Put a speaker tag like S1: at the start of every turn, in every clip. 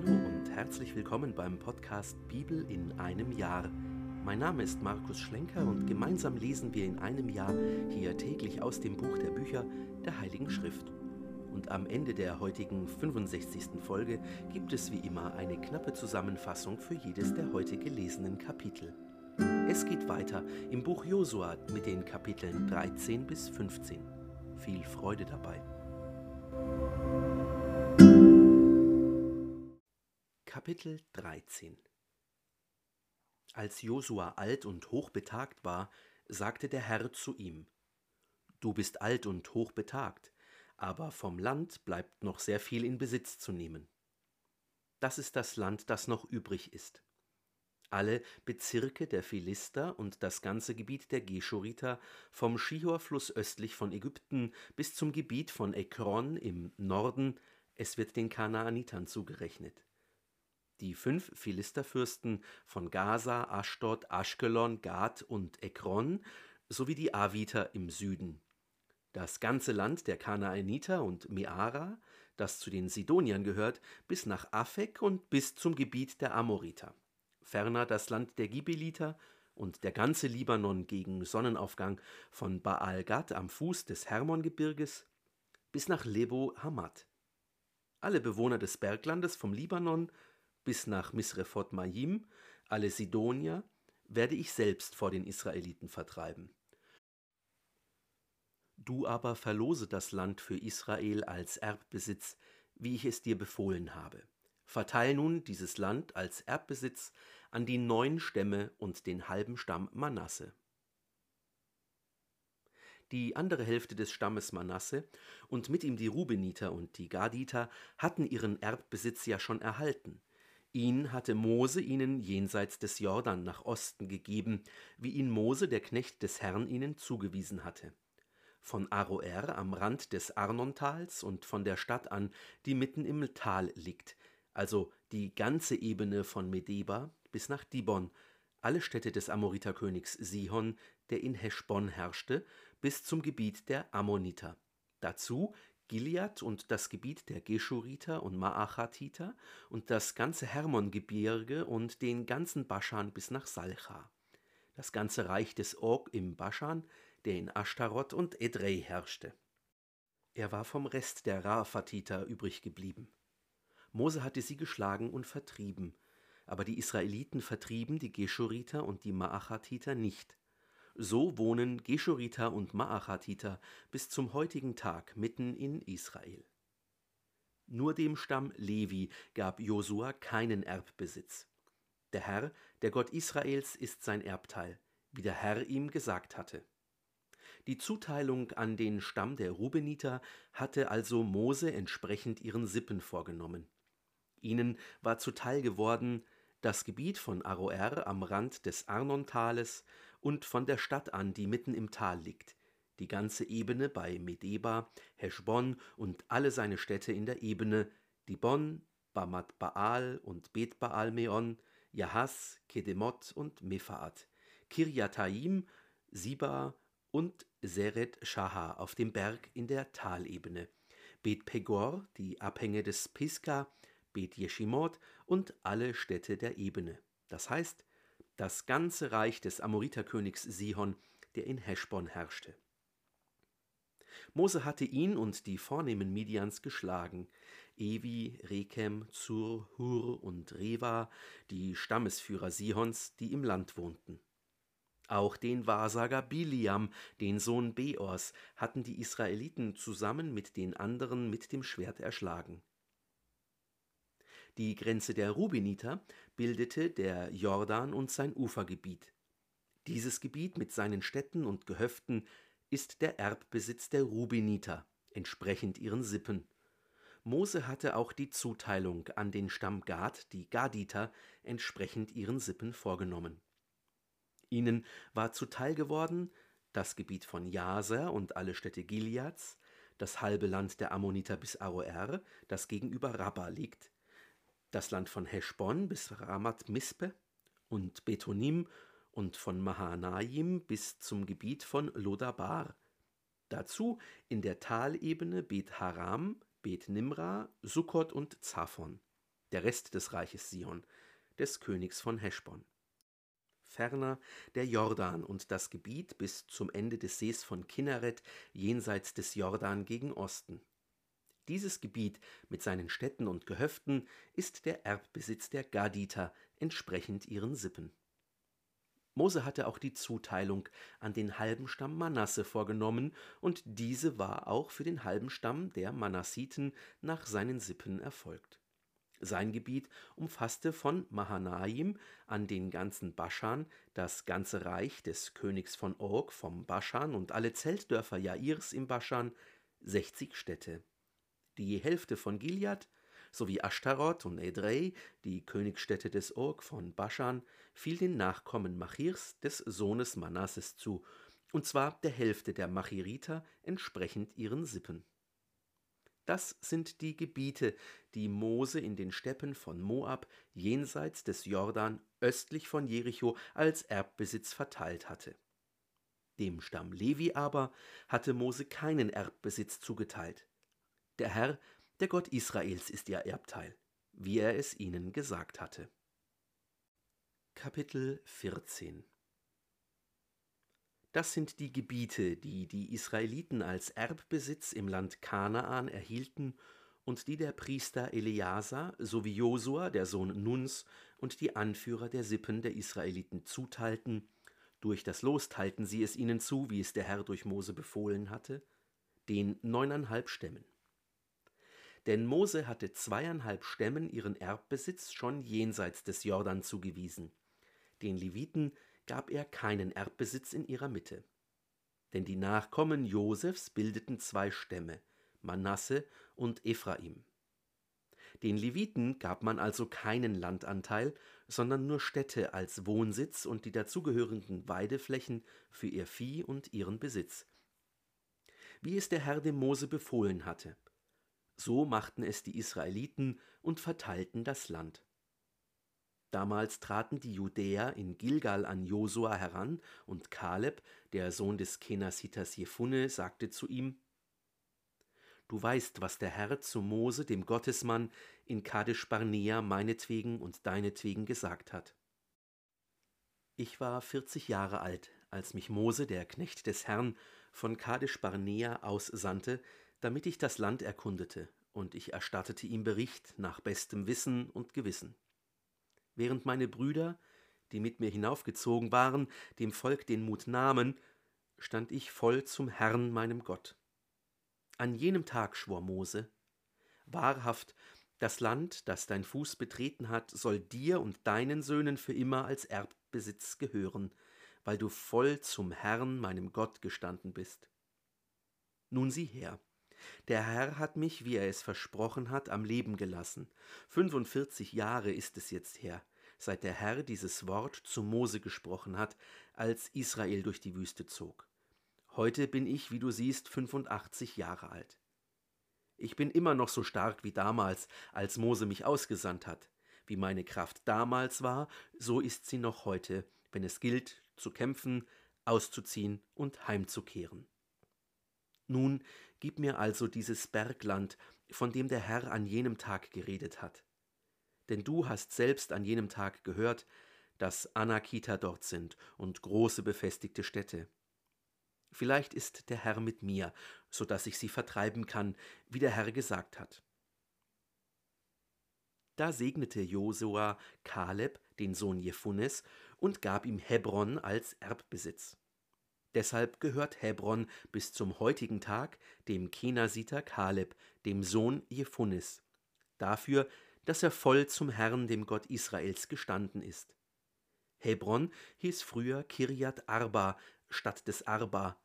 S1: Hallo und herzlich willkommen beim Podcast Bibel in einem Jahr. Mein Name ist Markus Schlenker und gemeinsam lesen wir in einem Jahr hier täglich aus dem Buch der Bücher der Heiligen Schrift. Und am Ende der heutigen 65. Folge gibt es wie immer eine knappe Zusammenfassung für jedes der heute gelesenen Kapitel. Es geht weiter im Buch Josua mit den Kapiteln 13 bis 15. Viel Freude dabei. Kapitel 13 Als Josua alt und hochbetagt war, sagte der Herr zu ihm: Du bist alt und hochbetagt, aber vom Land bleibt noch sehr viel in Besitz zu nehmen. Das ist das Land, das noch übrig ist. Alle Bezirke der Philister und das ganze Gebiet der Geschuriter vom Schihor-Fluss östlich von Ägypten bis zum Gebiet von Ekron im Norden, es wird den Kanaanitern zugerechnet. Die fünf Philisterfürsten von Gaza, Aschdod, Aschkelon, Gad und Ekron sowie die Aviter im Süden. Das ganze Land der Kanaaniter und Meara, das zu den Sidoniern gehört, bis nach Afek und bis zum Gebiet der Amoriter. Ferner das Land der Gibeliter und der ganze Libanon gegen Sonnenaufgang von Baal Gad am Fuß des Hermongebirges bis nach Lebo Hamad. Alle Bewohner des Berglandes vom Libanon bis nach Misrefot Mayim, alle Sidonier, werde ich selbst vor den Israeliten vertreiben. Du aber verlose das Land für Israel als Erbbesitz, wie ich es dir befohlen habe. Verteil nun dieses Land als Erbbesitz an die neun Stämme und den halben Stamm Manasse. Die andere Hälfte des Stammes Manasse und mit ihm die Rubeniter und die Gaditer hatten ihren Erbbesitz ja schon erhalten. Ihn hatte Mose ihnen jenseits des Jordan nach Osten gegeben, wie ihn Mose, der Knecht des Herrn, ihnen zugewiesen hatte. Von Aroer am Rand des Arnontals und von der Stadt an, die mitten im Tal liegt, also die ganze Ebene von Medeba bis nach Dibon, alle Städte des Amoriterkönigs Sihon, der in Heschbon herrschte, bis zum Gebiet der Ammoniter. Dazu Gilead und das Gebiet der Geschuriter und Maachatiter und das ganze Hermongebirge und den ganzen Baschan bis nach Salcha. Das ganze Reich des Og im Baschan, der in Ashtaroth und Edrei herrschte. Er war vom Rest der Raphatiter übrig geblieben. Mose hatte sie geschlagen und vertrieben, aber die Israeliten vertrieben die Geschuriter und die Maachatiter nicht. So wohnen Geschuriter und Maachatiter bis zum heutigen Tag mitten in Israel. Nur dem Stamm Levi gab Josua keinen Erbbesitz. Der Herr, der Gott Israels, ist sein Erbteil, wie der Herr ihm gesagt hatte. Die Zuteilung an den Stamm der Rubeniter hatte also Mose entsprechend ihren Sippen vorgenommen. Ihnen war zuteil geworden das Gebiet von Aroer am Rand des Arnontales und von der Stadt an, die mitten im Tal liegt, die ganze Ebene bei Medeba, Heschbon und alle seine Städte in der Ebene, Dibon, Bamat Baal und Bet Baal Meon, Jahas, Kedemot und Mephaat, Kirjataim, Siba und Seret Shaha auf dem Berg in der Talebene, Bet Pegor, die Abhänge des Pisgah, Bet Jeshimot und alle Städte der Ebene. Das heißt, das ganze Reich des Amoriterkönigs Sihon, der in Heschbon herrschte. Mose hatte ihn und die vornehmen Midians geschlagen. Evi, Rekem, Zur, Hur und Reva, die Stammesführer Sihons, die im Land wohnten. Auch den Wahrsager Biliam, den Sohn Beors, hatten die Israeliten zusammen mit den anderen mit dem Schwert erschlagen. Die Grenze der Rubiniter bildete der Jordan und sein Ufergebiet. Dieses Gebiet mit seinen Städten und Gehöften ist der Erbbesitz der Rubiniter, entsprechend ihren Sippen. Mose hatte auch die Zuteilung an den Stamm Gad, die Gaditer, entsprechend ihren Sippen vorgenommen. Ihnen war zuteil geworden das Gebiet von Jaser und alle Städte Gileads, das halbe Land der Ammoniter bis Aroer, das gegenüber Rabba liegt, das Land von Heschbon bis Ramat Mispe und Betonim und von Mahanaim bis zum Gebiet von Lodabar. Dazu in der Talebene Bet Haram, Bet Nimra, Sukkot und Zaphon. der Rest des Reiches Sion, des Königs von Heschbon. Ferner der Jordan und das Gebiet bis zum Ende des Sees von Kinneret jenseits des Jordan gegen Osten. Dieses Gebiet mit seinen Städten und Gehöften ist der Erbbesitz der Gaditer entsprechend ihren Sippen. Mose hatte auch die Zuteilung an den halben Stamm Manasse vorgenommen, und diese war auch für den halben Stamm der Manassiten nach seinen Sippen erfolgt. Sein Gebiet umfasste von Mahanaim an den ganzen Baschan, das ganze Reich des Königs von Og vom Baschan und alle Zeltdörfer Jairs im Baschan, 60 Städte. Die Hälfte von Gilead sowie Ashtaroth und Edrei, die Königsstädte des Og von Baschan, fiel den Nachkommen Machirs des Sohnes Manasses zu, und zwar der Hälfte der Machiriter entsprechend ihren Sippen. Das sind die Gebiete, die Mose in den Steppen von Moab jenseits des Jordan östlich von Jericho als Erbbesitz verteilt hatte. Dem Stamm Levi aber hatte Mose keinen Erbbesitz zugeteilt. Der Herr der Gott Israels ist ihr Erbteil, wie er es ihnen gesagt hatte. Kapitel 14 Das sind die Gebiete, die die Israeliten als Erbbesitz im Land Kanaan erhielten und die der Priester Eleazar sowie Josua, der Sohn Nuns, und die Anführer der Sippen der Israeliten zuteilten. Durch das Los teilten sie es ihnen zu, wie es der Herr durch Mose befohlen hatte, den neuneinhalb Stämmen denn Mose hatte zweieinhalb Stämmen ihren Erbbesitz schon jenseits des Jordan zugewiesen. Den Leviten gab er keinen Erbbesitz in ihrer Mitte. Denn die Nachkommen Josefs bildeten zwei Stämme, Manasse und Ephraim. Den Leviten gab man also keinen Landanteil, sondern nur Städte als Wohnsitz und die dazugehörigen Weideflächen für ihr Vieh und ihren Besitz. Wie es der Herr dem Mose befohlen hatte – so machten es die Israeliten und verteilten das Land. Damals traten die Judäer in Gilgal an Josua heran, und Kaleb, der Sohn des Kenasitas Jephunneh, sagte zu ihm: Du weißt, was der Herr zu Mose, dem Gottesmann, in Kadesh Barnea meinetwegen und deinetwegen gesagt hat. Ich war vierzig Jahre alt, als mich Mose, der Knecht des Herrn, von Kadesh Barnea aussandte, damit ich das Land erkundete, und ich erstattete ihm Bericht nach bestem Wissen und Gewissen. Während meine Brüder, die mit mir hinaufgezogen waren, dem Volk den Mut nahmen, stand ich voll zum Herrn meinem Gott. An jenem Tag schwor Mose, wahrhaft, das Land, das dein Fuß betreten hat, soll dir und deinen Söhnen für immer als Erbbesitz gehören, weil du voll zum Herrn meinem Gott gestanden bist. Nun sieh her, der Herr hat mich, wie er es versprochen hat, am Leben gelassen. 45 Jahre ist es jetzt her, seit der Herr dieses Wort zu Mose gesprochen hat, als Israel durch die Wüste zog. Heute bin ich, wie du siehst, 85 Jahre alt. Ich bin immer noch so stark wie damals, als Mose mich ausgesandt hat. Wie meine Kraft damals war, so ist sie noch heute, wenn es gilt, zu kämpfen, auszuziehen und heimzukehren. Nun Gib mir also dieses Bergland, von dem der Herr an jenem Tag geredet hat. Denn du hast selbst an jenem Tag gehört, dass Anakita dort sind und große befestigte Städte. Vielleicht ist der Herr mit mir, so dass ich sie vertreiben kann, wie der Herr gesagt hat. Da segnete Josua Kaleb, den Sohn Jephunes, und gab ihm Hebron als Erbbesitz. Deshalb gehört Hebron bis zum heutigen Tag dem Kenasiter Kaleb, dem Sohn Jephunis, dafür, dass er voll zum Herrn, dem Gott Israels, gestanden ist. Hebron hieß früher Kirjat Arba statt des Arba.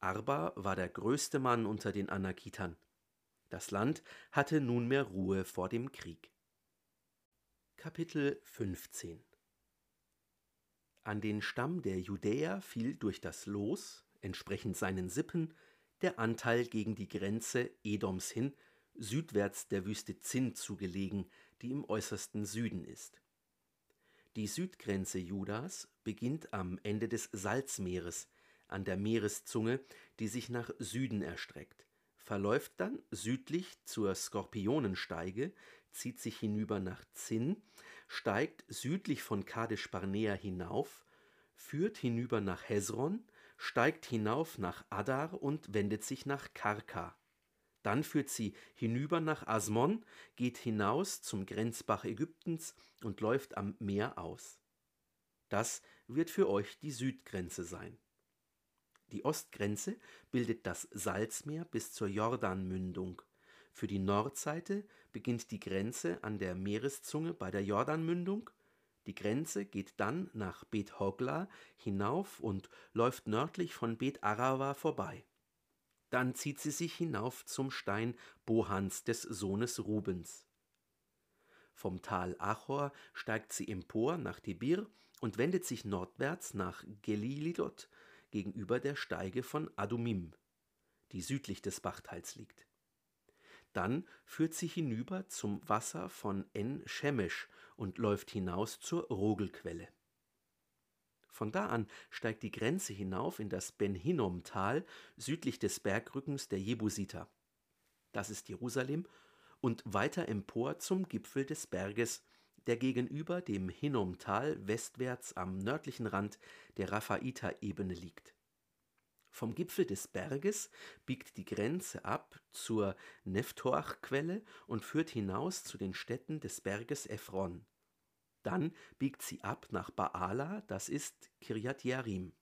S1: Arba war der größte Mann unter den Anakitern. Das Land hatte nunmehr Ruhe vor dem Krieg. Kapitel 15 an den Stamm der Judäer fiel durch das Los, entsprechend seinen Sippen, der Anteil gegen die Grenze Edoms hin, südwärts der Wüste Zinn zugelegen, die im äußersten Süden ist. Die Südgrenze Judas beginnt am Ende des Salzmeeres, an der Meereszunge, die sich nach Süden erstreckt, verläuft dann südlich zur Skorpionensteige, zieht sich hinüber nach Zinn, steigt südlich von Kadesh Barnea hinauf, führt hinüber nach Hezron, steigt hinauf nach Adar und wendet sich nach Karka. Dann führt sie hinüber nach Asmon, geht hinaus zum Grenzbach Ägyptens und läuft am Meer aus. Das wird für euch die Südgrenze sein. Die Ostgrenze bildet das Salzmeer bis zur Jordanmündung. Für die Nordseite beginnt die Grenze an der Meereszunge bei der Jordanmündung. Die Grenze geht dann nach Bet Hogla hinauf und läuft nördlich von Bet Arava vorbei. Dann zieht sie sich hinauf zum Stein Bohans des Sohnes Rubens. Vom Tal Achor steigt sie empor nach Debir und wendet sich nordwärts nach Gelilidot gegenüber der Steige von Adumim, die südlich des Bachtals liegt. Dann führt sie hinüber zum Wasser von En Shemesh und läuft hinaus zur Rogelquelle. Von da an steigt die Grenze hinauf in das Ben Hinnom-Tal südlich des Bergrückens der Jebusiter. Das ist Jerusalem und weiter empor zum Gipfel des Berges, der gegenüber dem Hinnomtal westwärts am nördlichen Rand der Raphaita-Ebene liegt. Vom Gipfel des Berges biegt die Grenze ab zur Neftoach-Quelle und führt hinaus zu den Städten des Berges Ephron. Dann biegt sie ab nach Baala, das ist Kirjat Yarim.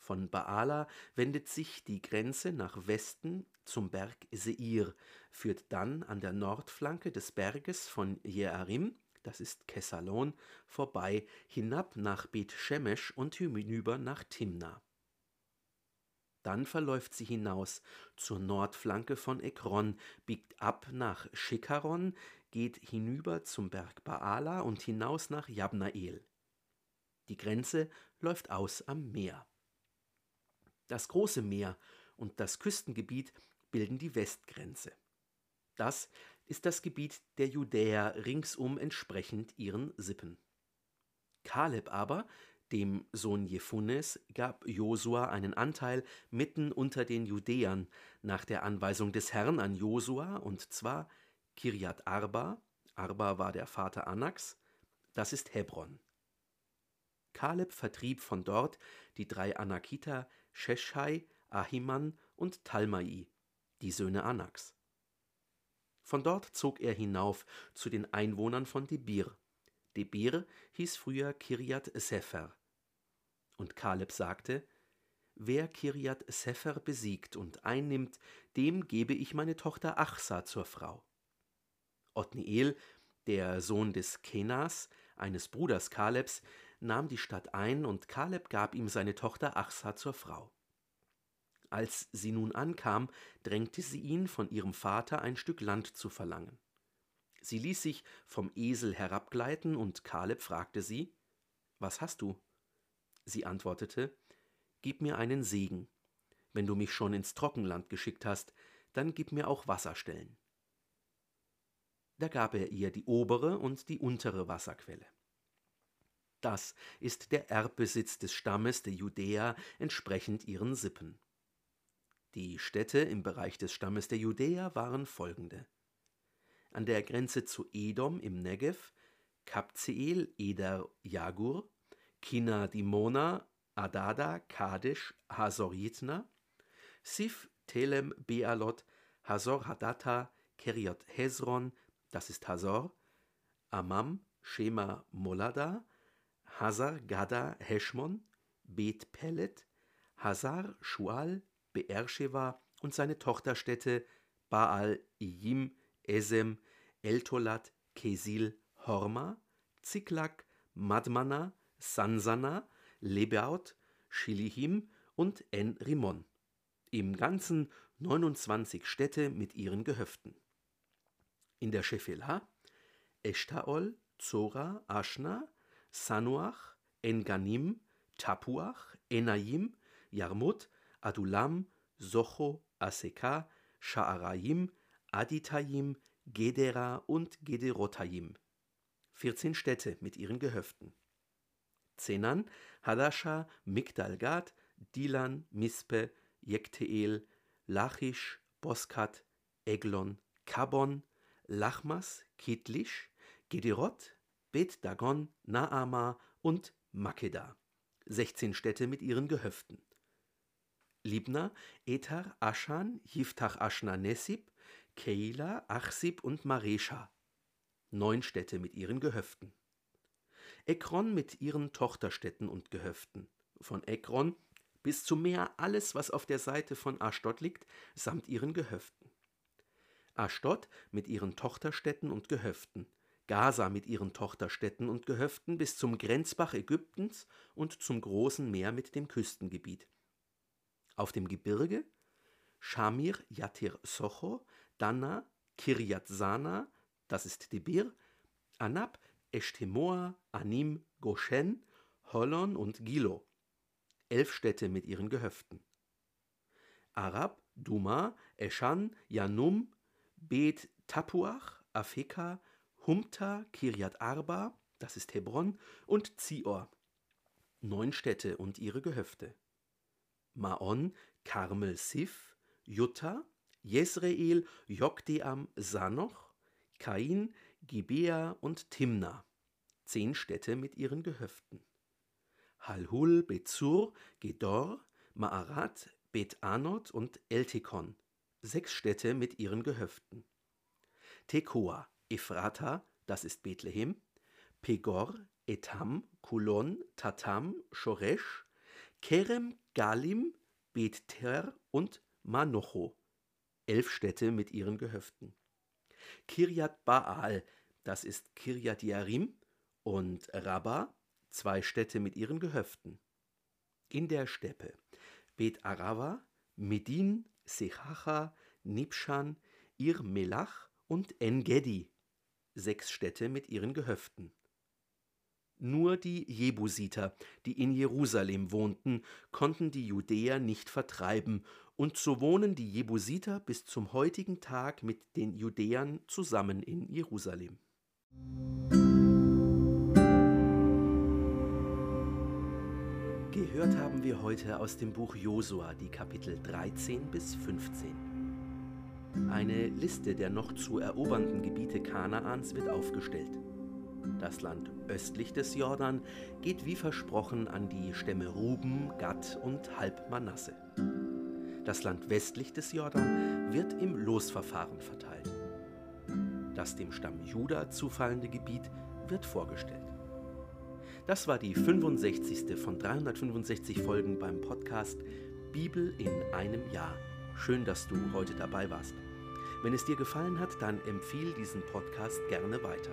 S1: Von Baala wendet sich die Grenze nach Westen zum Berg Seir, führt dann an der Nordflanke des Berges von Jearim, das ist Kessalon, vorbei hinab nach Bet Shemesh und hinüber nach Timna. Dann verläuft sie hinaus zur Nordflanke von Ekron, biegt ab nach Schikaron, geht hinüber zum Berg Baala und hinaus nach Jabnael. Die Grenze läuft aus am Meer. Das große Meer und das Küstengebiet bilden die Westgrenze. Das ist das Gebiet der Judäer ringsum entsprechend ihren Sippen. Kaleb aber, dem Sohn Jephunes, gab Josua einen Anteil mitten unter den Judäern nach der Anweisung des Herrn an Josua, und zwar Kirjat Arba, Arba war der Vater Anaks, das ist Hebron. Kaleb vertrieb von dort die drei Anakiter Sheschai, Ahiman und Talmai, die Söhne Anaks. Von dort zog er hinauf zu den Einwohnern von Debir. Debir hieß früher Kirjat Sefer. Und Kaleb sagte, Wer Kirjat Sefer besiegt und einnimmt, dem gebe ich meine Tochter Achsa zur Frau. Othniel, der Sohn des Kenas, eines Bruders Kalebs, nahm die Stadt ein und Kaleb gab ihm seine Tochter Achsa zur Frau. Als sie nun ankam, drängte sie ihn, von ihrem Vater ein Stück Land zu verlangen. Sie ließ sich vom Esel herabgleiten, und Kaleb fragte sie Was hast du? Sie antwortete Gib mir einen Segen. Wenn du mich schon ins Trockenland geschickt hast, dann gib mir auch Wasserstellen. Da gab er ihr die obere und die untere Wasserquelle. Das ist der Erbbesitz des Stammes der Judäer entsprechend ihren Sippen. Die Städte im Bereich des Stammes der Judäer waren folgende: An der Grenze zu Edom im Negev, Kabzeel, Eder, Jagur, Kina Dimona, Adada, Kadesh, Hasoritna, Sif, Telem, Bealot, Hazor Hadata, Keriot Hezron, das ist Hazor, Amam, Shema Molada, Hazar Gada Heshmon, Bet Pelet, Hazar Shual, Beersheva und seine Tochterstädte Baal, Iyim, Esem, Eltolat, Kesil, Horma, Ziklag, Madmana, Sansana, Lebaut, Shilihim und En Rimon. Im Ganzen 29 Städte mit ihren Gehöften. In der Shephelah Eshtaol, Zora, Ashna, Sanuach, Enganim, Tapuach, Enayim, Jarmut, Adulam, Socho, Aseka, Sha'arayim, Aditayim, Gedera und Gederotayim. 14 Städte mit ihren Gehöften. Zenan, Hadasha, Migdalgad, Dilan, Mispe, Jekteel, Lachish, Boskat, Eglon, Kabon, Lachmas, Kitlisch, Gederot, Bet Dagon, Naama und Makeda. 16 Städte mit ihren Gehöften. Libna, Etar, Aschan, Yiftach Aschna Nesib, Keila, Achsib und Maresha. Neun Städte mit ihren Gehöften. Ekron mit ihren Tochterstädten und Gehöften. Von Ekron bis zum Meer alles, was auf der Seite von Aschdod liegt, samt ihren Gehöften. Aschdod mit ihren Tochterstädten und Gehöften. Gaza mit ihren Tochterstädten und Gehöften bis zum Grenzbach Ägyptens und zum großen Meer mit dem Küstengebiet. Auf dem Gebirge Shamir Yatir Socho, Dana, Kiryat Sana, das ist Debir, Anab, Eshtemoa, Anim, Goshen, Holon und Gilo. Elf Städte mit ihren Gehöften. Arab, Duma, Eschan, Janum, Bet Tapuach, Afeka, Humta, Kiryat Arba, das ist Hebron, und Zior. Neun Städte und ihre Gehöfte. Maon, Karmel Sif, Jutta, Jesreel, Jokdeam, Sanoch, Kain, Gibea und Timna. Zehn Städte mit ihren Gehöften. Halhul, Bezur, Gedor, Maarat, Bet Anot und Eltekon. Sechs Städte mit ihren Gehöften. Tekoa, Ephrata, das ist Bethlehem, Pegor, Etam, Kulon, Tatam, Shoresh, Kerem, Galim, Bet-Ter und Manocho. Elf Städte mit ihren Gehöften. Kirjat Baal, das ist Kirjat Yarim, und Rabba, zwei Städte mit ihren Gehöften. In der Steppe Bet Arava, Medin, Sechacha, Nibshan, Ir Melach und Engedi, sechs Städte mit ihren Gehöften. Nur die Jebusiter, die in Jerusalem wohnten, konnten die Judäer nicht vertreiben, und so wohnen die Jebusiter bis zum heutigen Tag mit den Judäern zusammen in Jerusalem. Gehört haben wir heute aus dem Buch Josua die Kapitel 13 bis 15. Eine Liste der noch zu erobernden Gebiete Kanaans wird aufgestellt. Das Land östlich des Jordan geht wie versprochen an die Stämme Ruben, Gad und Halbmanasse. Das Land westlich des Jordan wird im Losverfahren verteilt. Das dem Stamm Juda zufallende Gebiet wird vorgestellt. Das war die 65. von 365 Folgen beim Podcast Bibel in einem Jahr. Schön, dass du heute dabei warst. Wenn es dir gefallen hat, dann empfiehl diesen Podcast gerne weiter.